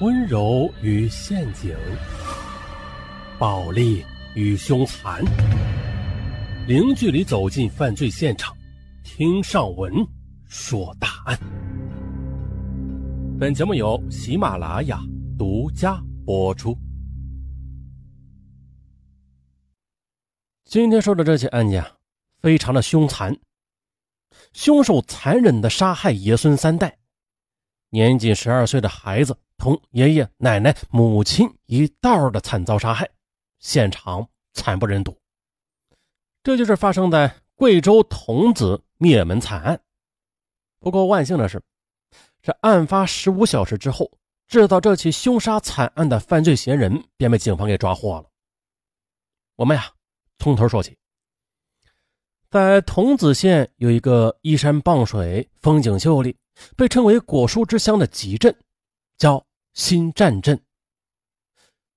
温柔与陷阱，暴力与凶残，零距离走进犯罪现场，听上文说大案。本节目由喜马拉雅独家播出。今天说的这起案件非常的凶残，凶手残忍的杀害爷孙三代，年仅十二岁的孩子。同爷爷奶奶、母亲一道的惨遭杀害，现场惨不忍睹。这就是发生在贵州桐梓灭门惨案。不过万幸的是，这案发十五小时之后，制造这起凶杀惨案的犯罪嫌疑人便被警方给抓获了。我们呀，从头说起。在桐梓县有一个依山傍水、风景秀丽、被称为果蔬之乡的集镇，叫。新站镇，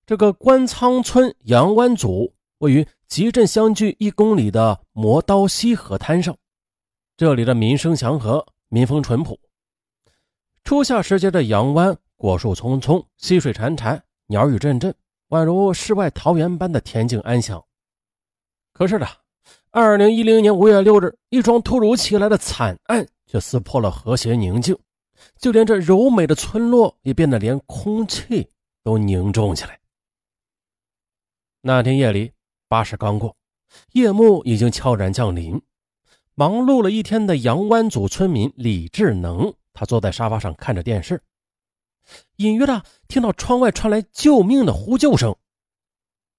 这个官仓村杨湾组位于集镇相距一公里的磨刀溪河滩上。这里的民生祥和，民风淳朴。初夏时节的杨湾，果树葱葱，溪水潺潺，鸟语阵阵，宛如世外桃源般的恬静安详。可是呢，二零一零年五月六日，一桩突如其来的惨案却撕破了和谐宁静。就连这柔美的村落也变得连空气都凝重起来。那天夜里，八时刚过，夜幕已经悄然降临。忙碌了一天的杨湾组村民李志能，他坐在沙发上看着电视，隐约的听到窗外传来救命的呼救声。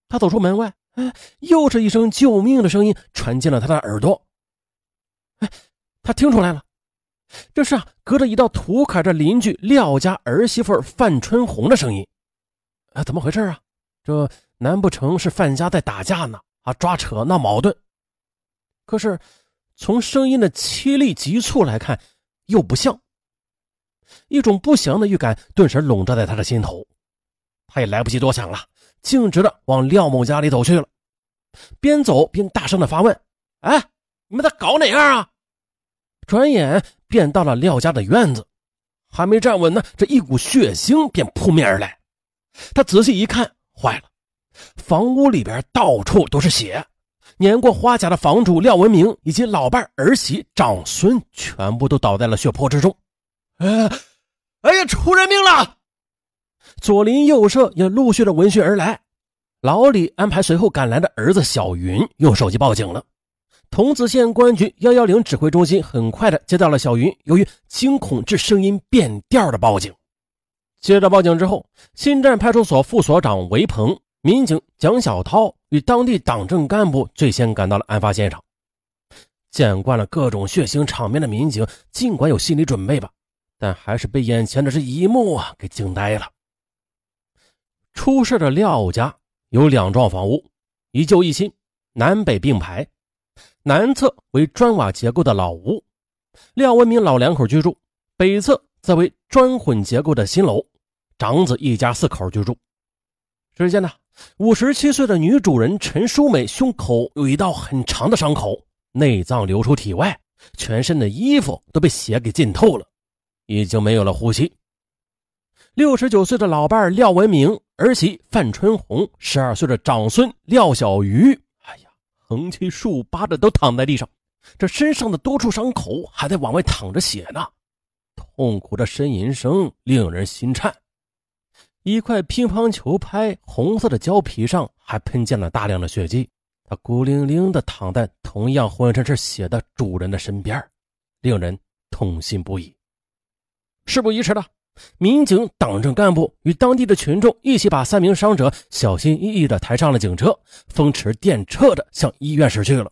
他走出门外，哎，又是一声救命的声音传进了他的耳朵。哎，他听出来了。这是啊，隔着一道土坎的邻居廖家儿媳妇范春红的声音。啊，怎么回事啊？这难不成是范家在打架呢？啊，抓扯闹矛盾？可是从声音的凄厉急促来看，又不像。一种不祥的预感顿时笼罩在他的心头。他也来不及多想了，径直的往廖某家里走去了。边走边大声的发问：“哎，你们在搞哪样啊？”转眼便到了廖家的院子，还没站稳呢，这一股血腥便扑面而来。他仔细一看，坏了，房屋里边到处都是血，年过花甲的房主廖文明以及老伴儿媳、长孙全部都倒在了血泊之中。哎，哎呀，出人命了！左邻右舍也陆续的闻讯而来，老李安排随后赶来的儿子小云用手机报警了。桐梓县公安局幺幺零指挥中心很快的接到了小云由于惊恐致声音变调的报警。接到报警之后，新站派出所副所长韦鹏、民警蒋小涛与当地党政干部最先赶到了案发现场。见惯了各种血腥场面的民警，尽管有心理准备吧，但还是被眼前的这一幕啊给惊呆了。出事的廖家有两幢房屋，一旧一新，南北并排。南侧为砖瓦结构的老屋，廖文明老两口居住；北侧则为砖混结构的新楼，长子一家四口居住。只见呢，五十七岁的女主人陈淑美胸口有一道很长的伤口，内脏流出体外，全身的衣服都被血给浸透了，已经没有了呼吸。六十九岁的老伴廖文明，儿媳范春红，十二岁的长孙廖小鱼。哎呀横七竖八的都躺在地上，这身上的多处伤口还在往外淌着血呢，痛苦的呻吟声令人心颤。一块乒乓球拍红色的胶皮上还喷溅了大量的血迹，他孤零零的躺在同样浑身是血的主人的身边，令人痛心不已。事不宜迟的。民警、党政干部与当地的群众一起把三名伤者小心翼翼地抬上了警车，风驰电掣地向医院驶去了。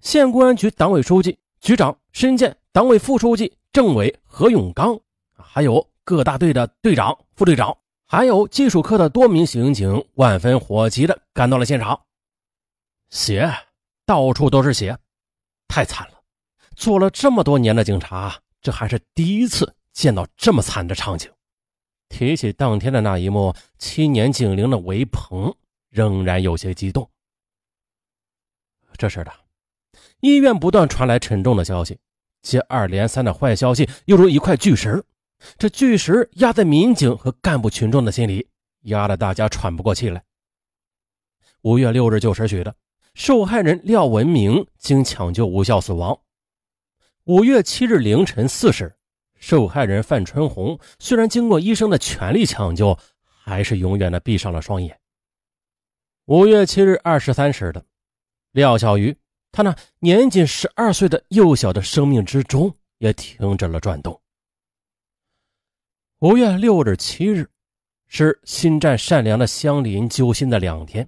县公安局党委书记、局长申建，党委副书记、政委何永刚，还有各大队的队长、副队长，还有技术科的多名刑警，万分火急地赶到了现场。血，到处都是血，太惨了！做了这么多年的警察，这还是第一次。见到这么惨的场景，提起当天的那一幕，七年警龄的韦鹏仍然有些激动。这时的医院不断传来沉重的消息，接二连三的坏消息又如一块巨石，这巨石压在民警和干部群众的心里，压得大家喘不过气来。五月六日九时许的，受害人廖文明经抢救无效死亡。五月七日凌晨四时，受害人范春红虽然经过医生的全力抢救，还是永远的闭上了双眼。五月七日二十三时的，廖小鱼，他那年仅十二岁的幼小的生命之中也停止了转动。五月六日、七日，是心战善良的乡邻揪心的两天。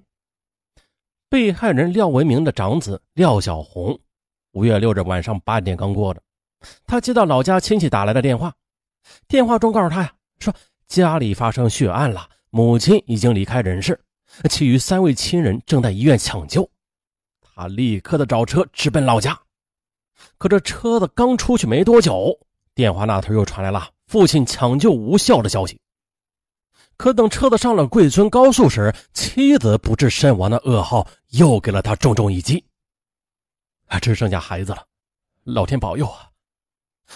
被害人廖文明的长子廖小红。五月六日晚上八点刚过的，他接到老家亲戚打来的电话，电话中告诉他呀，说家里发生血案了，母亲已经离开人世，其余三位亲人正在医院抢救。他立刻的找车直奔老家，可这车子刚出去没多久，电话那头又传来了父亲抢救无效的消息。可等车子上了贵村高速时，妻子不治身亡的噩耗又给了他重重一击。啊，只剩下孩子了，老天保佑啊！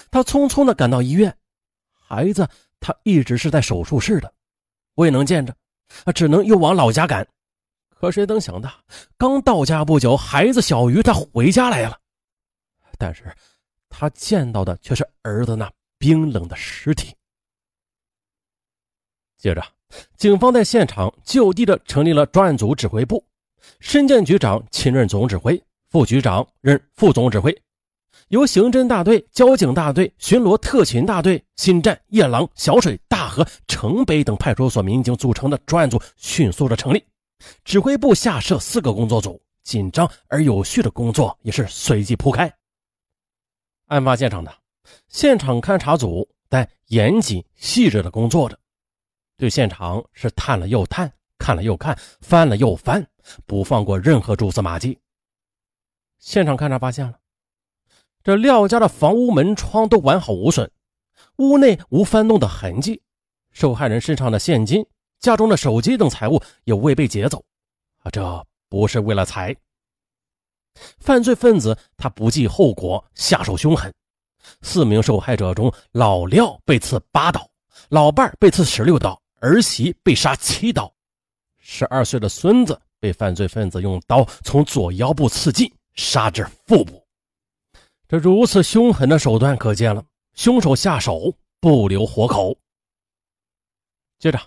他匆匆的赶到医院，孩子他一直是在手术室的，未能见着，啊，只能又往老家赶。可谁能想到，刚到家不久，孩子小鱼他回家来了，但是他见到的却是儿子那冰冷的尸体。接着，警方在现场就地的成立了专案组指挥部，申建局长亲任总指挥。副局长任副总指挥，由刑侦大队、交警大队、巡逻特勤大队、新站、夜郎、小水、大河、城北等派出所民警组成的专案组迅速的成立。指挥部下设四个工作组，紧张而有序的工作也是随即铺开。案发现场的现场勘查组在严谨细致的工作着，对现场是探了又探，看了又看，翻了又翻，不放过任何蛛丝马迹。现场勘查发现了，这廖家的房屋门窗都完好无损，屋内无翻动的痕迹，受害人身上的现金、家中的手机等财物也未被劫走，啊，这不是为了财。犯罪分子他不计后果，下手凶狠。四名受害者中，老廖被刺八刀，老伴被刺十六刀，儿媳被杀七刀，十二岁的孙子被犯罪分子用刀从左腰部刺进。杀至腹部，这如此凶狠的手段可见了，凶手下手不留活口。接着，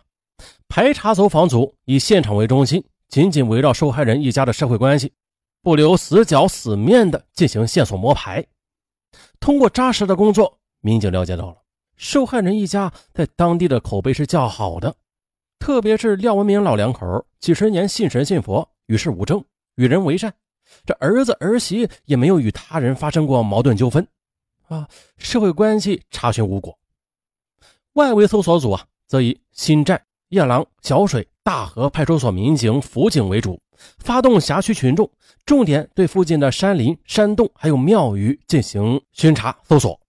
排查走访组以现场为中心，紧紧围绕受害人一家的社会关系，不留死角死面的进行线索摸排。通过扎实的工作，民警了解到了受害人一家在当地的口碑是较好的，特别是廖文明老两口几十年信神信佛，与世无争，与人为善。这儿子儿媳也没有与他人发生过矛盾纠纷，啊，社会关系查询无果。外围搜索组啊，则以新站、夜郎、小水、大河派出所民警、辅警为主，发动辖区群众，重点对附近的山林、山洞还有庙宇进行巡查搜索。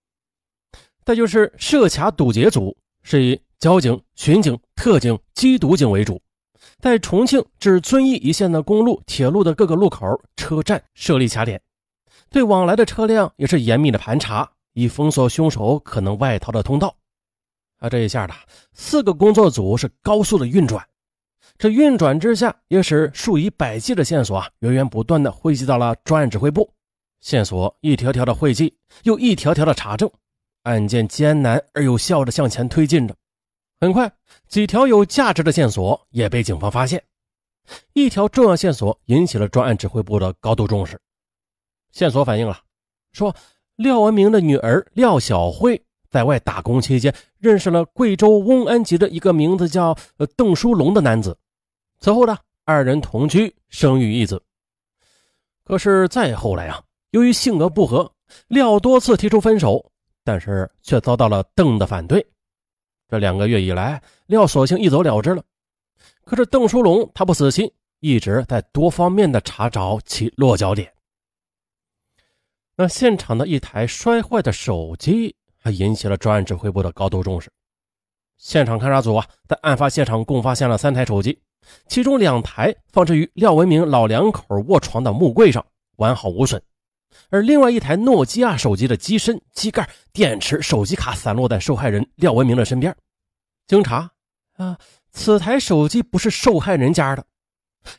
再就是设卡堵截组，是以交警、巡警、特警、缉毒警为主。在重庆至遵义一线的公路、铁路的各个路口、车站设立卡点，对往来的车辆也是严密的盘查，以封锁凶手可能外逃的通道。啊，这一下的四个工作组是高速的运转，这运转之下，也使数以百计的线索啊源源不断的汇集到了专案指挥部，线索一条条的汇集，又一条条的查证，案件艰难而有效的向前推进着。很快，几条有价值的线索也被警方发现。一条重要线索引起了专案指挥部的高度重视。线索反映了，说廖文明的女儿廖小慧在外打工期间，认识了贵州瓮安籍的一个名字叫邓书龙的男子。此后呢，二人同居，生育一子。可是再后来啊，由于性格不合，廖多次提出分手，但是却遭到了邓的反对。这两个月以来，廖索性一走了之了。可是邓书龙他不死心，一直在多方面的查找其落脚点。那现场的一台摔坏的手机，还引起了专案指挥部的高度重视。现场勘查组啊，在案发现场共发现了三台手机，其中两台放置于廖文明老两口卧床的木柜上，完好无损；而另外一台诺基亚手机的机身、机盖、电池、手机卡散落在受害人廖文明的身边。经查，啊，此台手机不是受害人家的，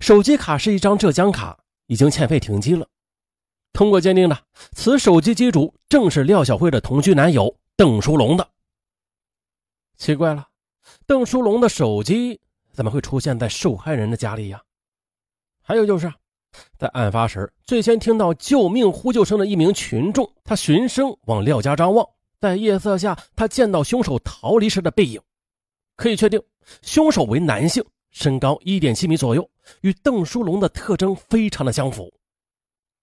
手机卡是一张浙江卡，已经欠费停机了。通过鉴定呢，此手机机主正是廖小慧的同居男友邓书龙的。奇怪了，邓书龙的手机怎么会出现在受害人的家里呀？还有就是，在案发时最先听到救命呼救声的一名群众，他循声往廖家张望，在夜色下，他见到凶手逃离时的背影，可以确定凶手为男性，身高一点七米左右，与邓书龙的特征非常的相符。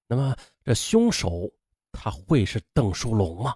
那么，这凶手他会是邓书龙吗？